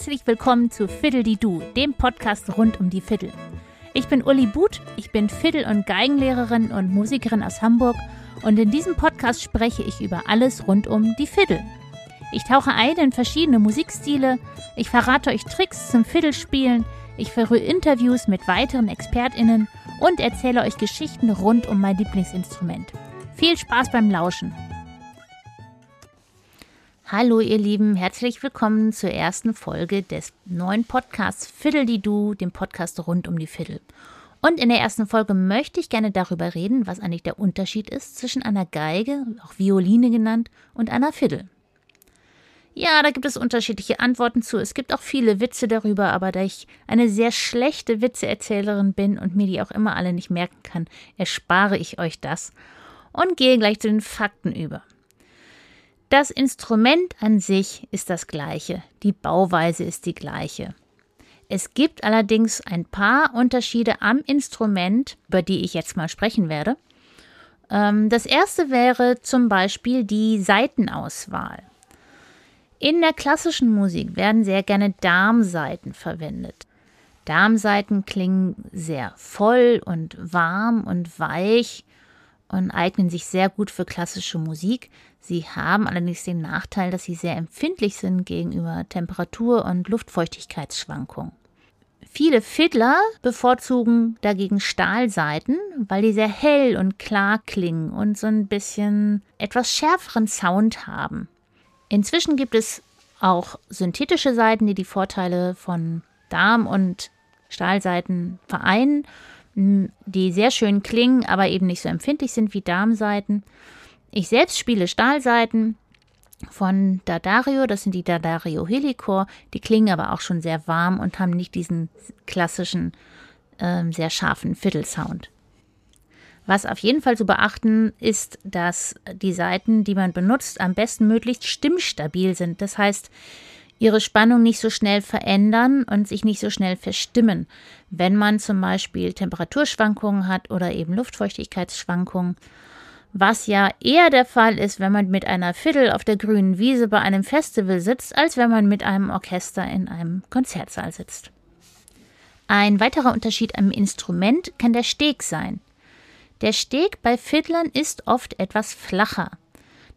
Herzlich willkommen zu Fiddle die Du, dem Podcast rund um die Fiddle. Ich bin Uli But, ich bin Fiddle- und Geigenlehrerin und Musikerin aus Hamburg und in diesem Podcast spreche ich über alles rund um die Fiddle. Ich tauche ein in verschiedene Musikstile, ich verrate euch Tricks zum Fiddlespielen, ich führe Interviews mit weiteren ExpertInnen und erzähle euch Geschichten rund um mein Lieblingsinstrument. Viel Spaß beim Lauschen! Hallo ihr Lieben, herzlich willkommen zur ersten Folge des neuen Podcasts Fiddle die Du, dem Podcast rund um die Fiddle. Und in der ersten Folge möchte ich gerne darüber reden, was eigentlich der Unterschied ist zwischen einer Geige, auch Violine genannt, und einer Fiddle. Ja, da gibt es unterschiedliche Antworten zu. Es gibt auch viele Witze darüber, aber da ich eine sehr schlechte Witzeerzählerin bin und mir die auch immer alle nicht merken kann, erspare ich euch das und gehe gleich zu den Fakten über. Das Instrument an sich ist das gleiche, die Bauweise ist die gleiche. Es gibt allerdings ein paar Unterschiede am Instrument, über die ich jetzt mal sprechen werde. Ähm, das erste wäre zum Beispiel die Saitenauswahl. In der klassischen Musik werden sehr gerne Darmsaiten verwendet. Darmsaiten klingen sehr voll und warm und weich und eignen sich sehr gut für klassische Musik. Sie haben allerdings den Nachteil, dass sie sehr empfindlich sind gegenüber Temperatur- und Luftfeuchtigkeitsschwankungen. Viele Fiddler bevorzugen dagegen Stahlseiten, weil die sehr hell und klar klingen und so ein bisschen etwas schärferen Sound haben. Inzwischen gibt es auch synthetische Seiten, die die Vorteile von Darm- und Stahlseiten vereinen, die sehr schön klingen, aber eben nicht so empfindlich sind wie Darmseiten. Ich selbst spiele Stahlseiten von Dadario, das sind die Dadario Helicore, die klingen aber auch schon sehr warm und haben nicht diesen klassischen, äh, sehr scharfen Fiddle-Sound. Was auf jeden Fall zu beachten ist, dass die Saiten, die man benutzt, am besten möglichst stimmstabil sind. Das heißt, ihre Spannung nicht so schnell verändern und sich nicht so schnell verstimmen. Wenn man zum Beispiel Temperaturschwankungen hat oder eben Luftfeuchtigkeitsschwankungen, was ja eher der Fall ist, wenn man mit einer Fiddle auf der grünen Wiese bei einem Festival sitzt, als wenn man mit einem Orchester in einem Konzertsaal sitzt. Ein weiterer Unterschied am Instrument kann der Steg sein. Der Steg bei Fiddlern ist oft etwas flacher.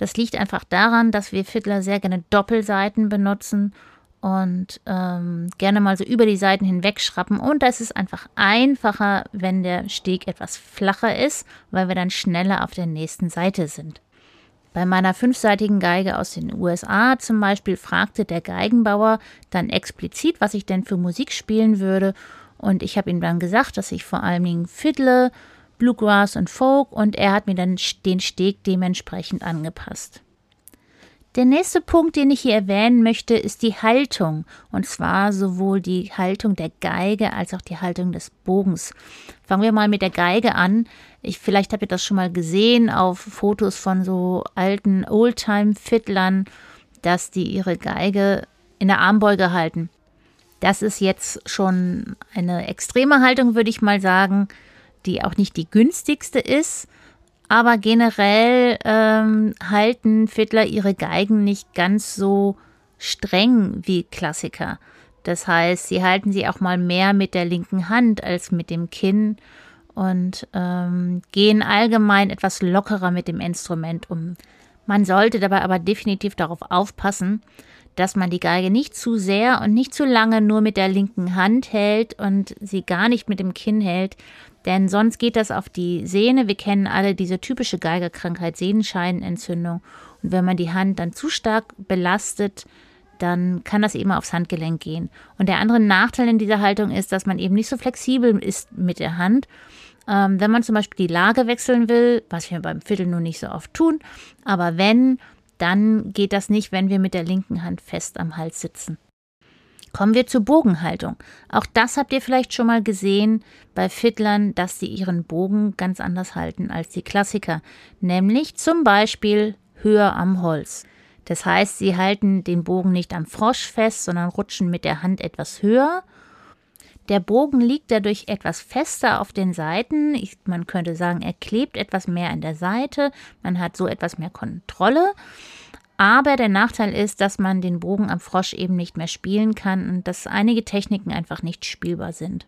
Das liegt einfach daran, dass wir Fiddler sehr gerne Doppelseiten benutzen und ähm, gerne mal so über die Seiten hinweg schrappen. Und das ist einfach einfacher, wenn der Steg etwas flacher ist, weil wir dann schneller auf der nächsten Seite sind. Bei meiner fünfseitigen Geige aus den USA zum Beispiel fragte der Geigenbauer dann explizit, was ich denn für Musik spielen würde. Und ich habe ihm dann gesagt, dass ich vor allen Dingen Fiddle, Bluegrass und Folk und er hat mir dann den Steg dementsprechend angepasst. Der nächste Punkt, den ich hier erwähnen möchte, ist die Haltung. Und zwar sowohl die Haltung der Geige als auch die Haltung des Bogens. Fangen wir mal mit der Geige an. Ich, vielleicht habt ihr das schon mal gesehen auf Fotos von so alten Oldtime-Fiddlern, dass die ihre Geige in der Armbeuge halten. Das ist jetzt schon eine extreme Haltung, würde ich mal sagen, die auch nicht die günstigste ist. Aber generell ähm, halten Fiddler ihre Geigen nicht ganz so streng wie Klassiker. Das heißt, sie halten sie auch mal mehr mit der linken Hand als mit dem Kinn und ähm, gehen allgemein etwas lockerer mit dem Instrument um. Man sollte dabei aber definitiv darauf aufpassen, dass man die Geige nicht zu sehr und nicht zu lange nur mit der linken Hand hält und sie gar nicht mit dem Kinn hält, denn sonst geht das auf die Sehne. Wir kennen alle diese typische Geigerkrankheit, Sehnenscheinentzündung. Und wenn man die Hand dann zu stark belastet, dann kann das eben aufs Handgelenk gehen. Und der andere Nachteil in dieser Haltung ist, dass man eben nicht so flexibel ist mit der Hand. Ähm, wenn man zum Beispiel die Lage wechseln will, was wir beim Viertel nur nicht so oft tun, aber wenn, dann geht das nicht, wenn wir mit der linken Hand fest am Hals sitzen. Kommen wir zur Bogenhaltung. Auch das habt ihr vielleicht schon mal gesehen bei Fiddlern, dass sie ihren Bogen ganz anders halten als die Klassiker, nämlich zum Beispiel höher am Holz. Das heißt, sie halten den Bogen nicht am Frosch fest, sondern rutschen mit der Hand etwas höher. Der Bogen liegt dadurch etwas fester auf den Seiten. Ich, man könnte sagen, er klebt etwas mehr an der Seite. Man hat so etwas mehr Kontrolle. Aber der Nachteil ist, dass man den Bogen am Frosch eben nicht mehr spielen kann und dass einige Techniken einfach nicht spielbar sind.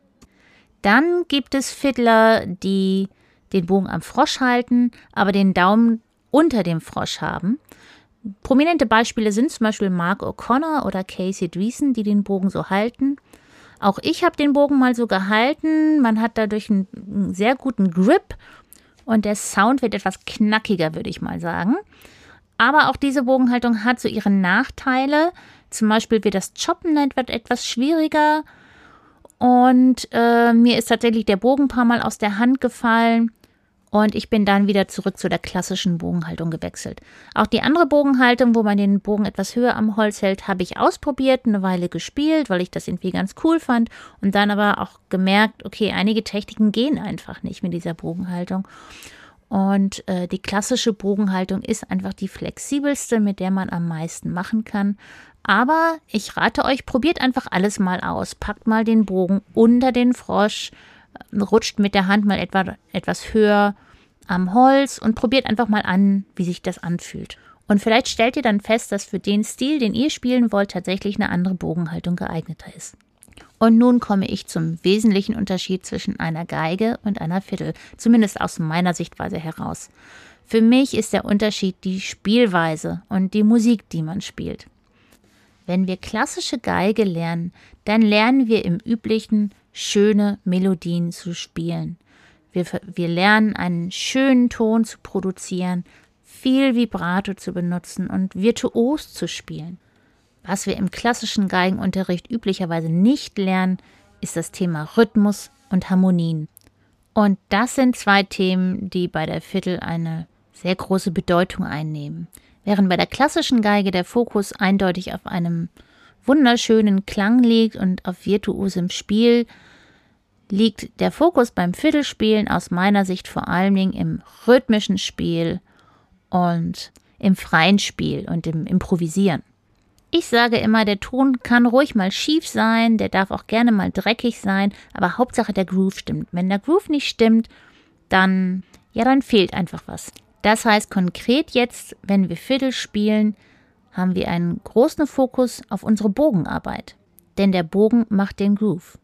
Dann gibt es Fiddler, die den Bogen am Frosch halten, aber den Daumen unter dem Frosch haben. Prominente Beispiele sind zum Beispiel Mark O'Connor oder Casey Dreesen, die den Bogen so halten. Auch ich habe den Bogen mal so gehalten. Man hat dadurch einen, einen sehr guten Grip und der Sound wird etwas knackiger, würde ich mal sagen. Aber auch diese Bogenhaltung hat so ihre Nachteile. Zum Beispiel wird das Choppen etwas schwieriger. Und äh, mir ist tatsächlich der Bogen ein paar Mal aus der Hand gefallen. Und ich bin dann wieder zurück zu der klassischen Bogenhaltung gewechselt. Auch die andere Bogenhaltung, wo man den Bogen etwas höher am Holz hält, habe ich ausprobiert, eine Weile gespielt, weil ich das irgendwie ganz cool fand. Und dann aber auch gemerkt, okay, einige Techniken gehen einfach nicht mit dieser Bogenhaltung. Und äh, die klassische Bogenhaltung ist einfach die flexibelste, mit der man am meisten machen kann. Aber ich rate euch, probiert einfach alles mal aus. Packt mal den Bogen unter den Frosch, rutscht mit der Hand mal etwa, etwas höher am Holz und probiert einfach mal an, wie sich das anfühlt. Und vielleicht stellt ihr dann fest, dass für den Stil, den ihr spielen wollt, tatsächlich eine andere Bogenhaltung geeigneter ist. Und nun komme ich zum wesentlichen Unterschied zwischen einer Geige und einer Fiddle, zumindest aus meiner Sichtweise heraus. Für mich ist der Unterschied die Spielweise und die Musik, die man spielt. Wenn wir klassische Geige lernen, dann lernen wir im üblichen schöne Melodien zu spielen. Wir, wir lernen einen schönen Ton zu produzieren, viel Vibrato zu benutzen und virtuos zu spielen. Was wir im klassischen Geigenunterricht üblicherweise nicht lernen, ist das Thema Rhythmus und Harmonien. Und das sind zwei Themen, die bei der Viertel eine sehr große Bedeutung einnehmen. Während bei der klassischen Geige der Fokus eindeutig auf einem wunderschönen Klang liegt und auf virtuosem Spiel, liegt der Fokus beim Viertelspielen aus meiner Sicht vor allen Dingen im rhythmischen Spiel und im freien Spiel und im Improvisieren. Ich sage immer, der Ton kann ruhig mal schief sein, der darf auch gerne mal dreckig sein, aber Hauptsache der Groove stimmt. Wenn der Groove nicht stimmt, dann, ja, dann fehlt einfach was. Das heißt konkret jetzt, wenn wir Fiddle spielen, haben wir einen großen Fokus auf unsere Bogenarbeit. Denn der Bogen macht den Groove.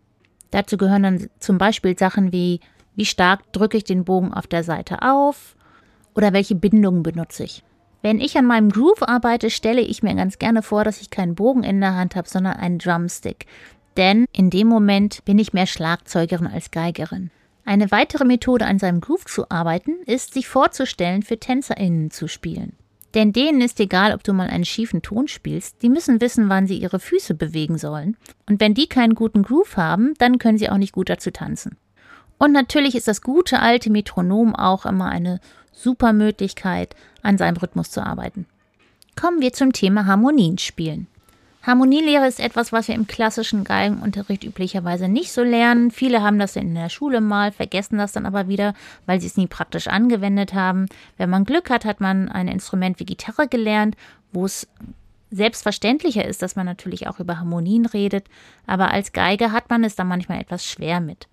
Dazu gehören dann zum Beispiel Sachen wie, wie stark drücke ich den Bogen auf der Seite auf oder welche Bindungen benutze ich. Wenn ich an meinem Groove arbeite, stelle ich mir ganz gerne vor, dass ich keinen Bogen in der Hand habe, sondern einen Drumstick. Denn in dem Moment bin ich mehr Schlagzeugerin als Geigerin. Eine weitere Methode, an seinem Groove zu arbeiten, ist, sich vorzustellen, für TänzerInnen zu spielen. Denn denen ist egal, ob du mal einen schiefen Ton spielst, die müssen wissen, wann sie ihre Füße bewegen sollen. Und wenn die keinen guten Groove haben, dann können sie auch nicht gut dazu tanzen. Und natürlich ist das gute alte Metronom auch immer eine super Möglichkeit, an seinem Rhythmus zu arbeiten. Kommen wir zum Thema Harmonien spielen. Harmonielehre ist etwas, was wir im klassischen Geigenunterricht üblicherweise nicht so lernen. Viele haben das in der Schule mal, vergessen das dann aber wieder, weil sie es nie praktisch angewendet haben. Wenn man Glück hat, hat man ein Instrument wie Gitarre gelernt, wo es selbstverständlicher ist, dass man natürlich auch über Harmonien redet, aber als Geige hat man es da manchmal etwas schwer mit.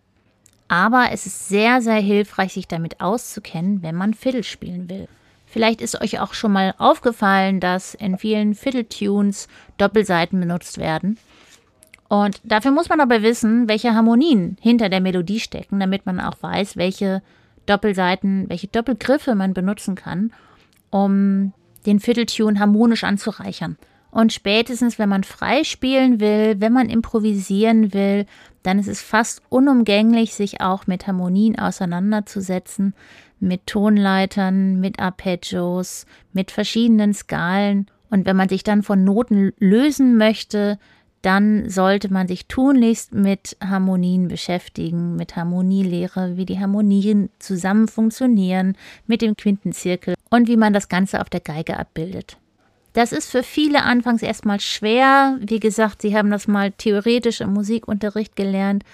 Aber es ist sehr, sehr hilfreich, sich damit auszukennen, wenn man Fiddle spielen will. Vielleicht ist euch auch schon mal aufgefallen, dass in vielen Fiddle-Tunes Doppelseiten benutzt werden. Und dafür muss man aber wissen, welche Harmonien hinter der Melodie stecken, damit man auch weiß, welche Doppelseiten, welche Doppelgriffe man benutzen kann, um den Fiddle-Tune harmonisch anzureichern. Und spätestens, wenn man frei spielen will, wenn man improvisieren will, dann ist es fast unumgänglich, sich auch mit Harmonien auseinanderzusetzen, mit Tonleitern, mit Arpeggios, mit verschiedenen Skalen. Und wenn man sich dann von Noten lösen möchte, dann sollte man sich tunlichst mit Harmonien beschäftigen, mit Harmonielehre, wie die Harmonien zusammen funktionieren, mit dem Quintenzirkel und wie man das Ganze auf der Geige abbildet. Das ist für viele anfangs erstmal schwer. Wie gesagt, sie haben das mal theoretisch im Musikunterricht gelernt.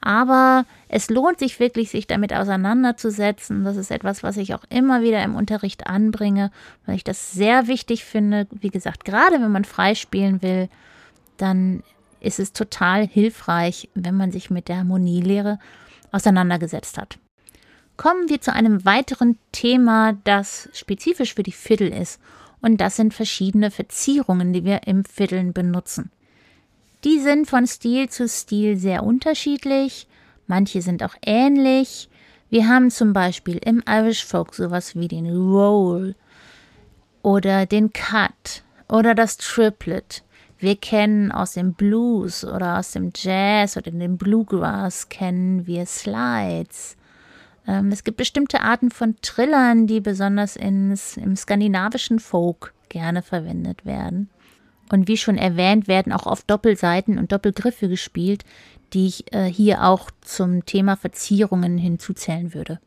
Aber es lohnt sich wirklich, sich damit auseinanderzusetzen. Das ist etwas, was ich auch immer wieder im Unterricht anbringe, weil ich das sehr wichtig finde. Wie gesagt, gerade wenn man frei spielen will, dann ist es total hilfreich, wenn man sich mit der Harmonielehre auseinandergesetzt hat. Kommen wir zu einem weiteren Thema, das spezifisch für die Fiddle ist und das sind verschiedene Verzierungen, die wir im Fiddeln benutzen. Die sind von Stil zu Stil sehr unterschiedlich, manche sind auch ähnlich. Wir haben zum Beispiel im Irish Folk sowas wie den Roll oder den Cut oder das Triplet. Wir kennen aus dem Blues oder aus dem Jazz oder dem Bluegrass kennen wir Slides. Ähm, es gibt bestimmte Arten von Trillern, die besonders ins, im skandinavischen Folk gerne verwendet werden. Und wie schon erwähnt, werden auch oft Doppelseiten und Doppelgriffe gespielt, die ich äh, hier auch zum Thema Verzierungen hinzuzählen würde.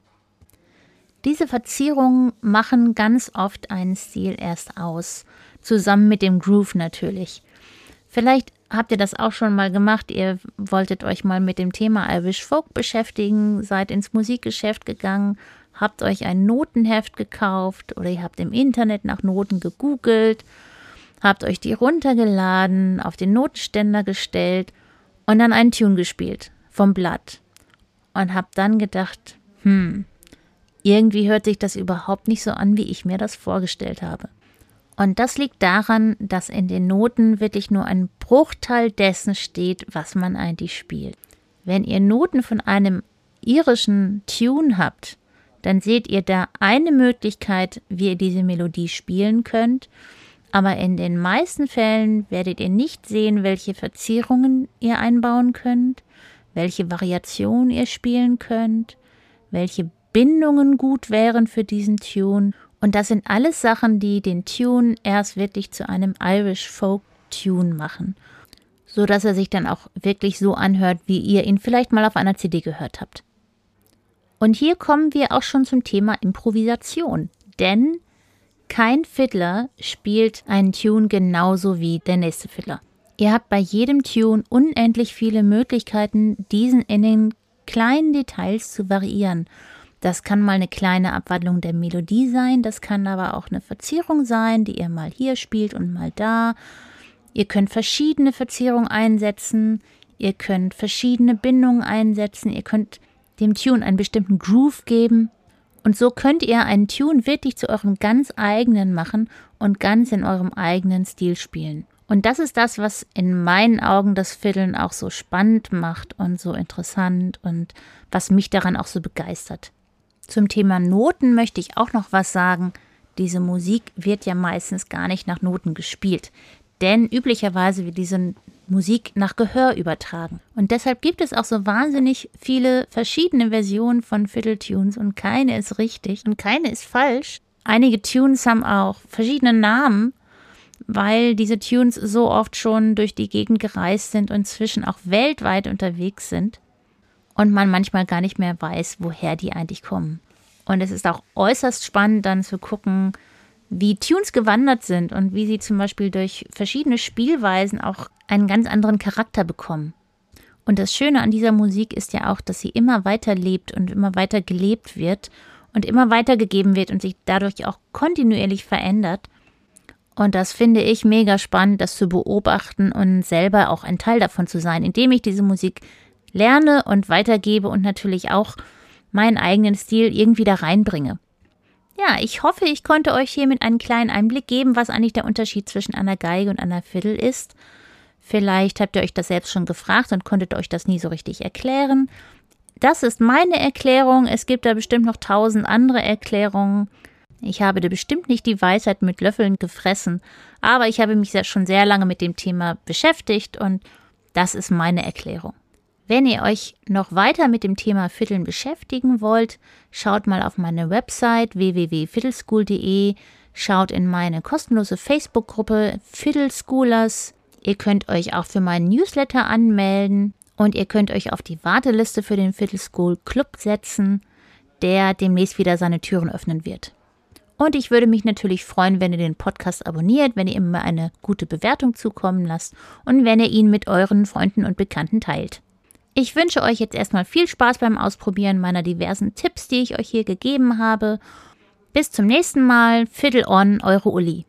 Diese Verzierungen machen ganz oft einen Stil erst aus, zusammen mit dem Groove natürlich. Vielleicht habt ihr das auch schon mal gemacht. Ihr wolltet euch mal mit dem Thema Irish Folk beschäftigen, seid ins Musikgeschäft gegangen, habt euch ein Notenheft gekauft oder ihr habt im Internet nach Noten gegoogelt, habt euch die runtergeladen, auf den Notenständer gestellt und dann einen Tune gespielt vom Blatt und habt dann gedacht, hm, irgendwie hört sich das überhaupt nicht so an, wie ich mir das vorgestellt habe. Und das liegt daran, dass in den Noten wirklich nur ein Bruchteil dessen steht, was man eigentlich spielt. Wenn ihr Noten von einem irischen Tune habt, dann seht ihr da eine Möglichkeit, wie ihr diese Melodie spielen könnt, aber in den meisten Fällen werdet ihr nicht sehen, welche Verzierungen ihr einbauen könnt, welche Variation ihr spielen könnt, welche Bindungen gut wären für diesen Tune und das sind alles Sachen, die den Tune erst wirklich zu einem Irish Folk Tune machen, so dass er sich dann auch wirklich so anhört, wie ihr ihn vielleicht mal auf einer CD gehört habt. Und hier kommen wir auch schon zum Thema Improvisation, denn kein Fiddler spielt einen Tune genauso wie der nächste Fiddler. Ihr habt bei jedem Tune unendlich viele Möglichkeiten, diesen in den kleinen Details zu variieren das kann mal eine kleine Abwandlung der Melodie sein, das kann aber auch eine Verzierung sein, die ihr mal hier spielt und mal da. Ihr könnt verschiedene Verzierungen einsetzen, ihr könnt verschiedene Bindungen einsetzen, ihr könnt dem Tune einen bestimmten Groove geben. Und so könnt ihr einen Tune wirklich zu eurem ganz eigenen machen und ganz in eurem eigenen Stil spielen. Und das ist das, was in meinen Augen das Fiddeln auch so spannend macht und so interessant und was mich daran auch so begeistert. Zum Thema Noten möchte ich auch noch was sagen. Diese Musik wird ja meistens gar nicht nach Noten gespielt, denn üblicherweise wird diese Musik nach Gehör übertragen. Und deshalb gibt es auch so wahnsinnig viele verschiedene Versionen von Fiddle-Tunes und keine ist richtig und keine ist falsch. Einige Tunes haben auch verschiedene Namen, weil diese Tunes so oft schon durch die Gegend gereist sind und inzwischen auch weltweit unterwegs sind und man manchmal gar nicht mehr weiß, woher die eigentlich kommen. Und es ist auch äußerst spannend dann zu gucken, wie Tunes gewandert sind und wie sie zum Beispiel durch verschiedene Spielweisen auch einen ganz anderen Charakter bekommen. Und das Schöne an dieser Musik ist ja auch, dass sie immer weiter lebt und immer weiter gelebt wird und immer weitergegeben wird und sich dadurch auch kontinuierlich verändert. Und das finde ich mega spannend, das zu beobachten und selber auch ein Teil davon zu sein, indem ich diese Musik lerne und weitergebe und natürlich auch meinen eigenen Stil irgendwie da reinbringe. Ja, ich hoffe, ich konnte euch hiermit einen kleinen Einblick geben, was eigentlich der Unterschied zwischen einer Geige und einer Fiddle ist. Vielleicht habt ihr euch das selbst schon gefragt und konntet euch das nie so richtig erklären. Das ist meine Erklärung. Es gibt da bestimmt noch tausend andere Erklärungen. Ich habe da bestimmt nicht die Weisheit mit Löffeln gefressen, aber ich habe mich schon sehr lange mit dem Thema beschäftigt und das ist meine Erklärung. Wenn ihr euch noch weiter mit dem Thema Fiddeln beschäftigen wollt, schaut mal auf meine Website www.fiddleschool.de, schaut in meine kostenlose Facebook-Gruppe Fiddleschoolers. Ihr könnt euch auch für meinen Newsletter anmelden und ihr könnt euch auf die Warteliste für den Fiddle School Club setzen, der demnächst wieder seine Türen öffnen wird. Und ich würde mich natürlich freuen, wenn ihr den Podcast abonniert, wenn ihr ihm eine gute Bewertung zukommen lasst und wenn ihr ihn mit euren Freunden und Bekannten teilt. Ich wünsche euch jetzt erstmal viel Spaß beim Ausprobieren meiner diversen Tipps, die ich euch hier gegeben habe. Bis zum nächsten Mal. Fiddle on, eure Uli.